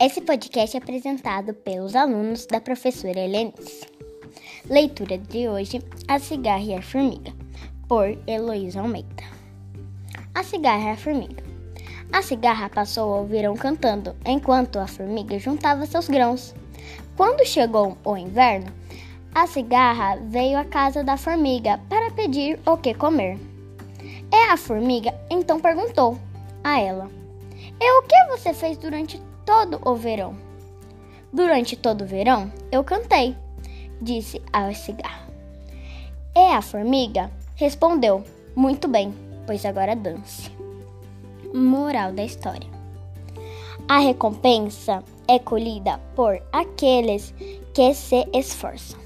Esse podcast é apresentado pelos alunos da professora Helenice. Leitura de hoje: A Cigarra e a Formiga, por Heloísa Almeida. A Cigarra e a Formiga. A cigarra passou o verão cantando, enquanto a formiga juntava seus grãos. Quando chegou o inverno, a cigarra veio à casa da formiga para pedir o que comer. E a formiga então perguntou a ela: E o que você fez durante todo o verão. Durante todo o verão eu cantei, disse a cigarra. E a formiga respondeu: Muito bem, pois agora dance. Moral da história: A recompensa é colhida por aqueles que se esforçam.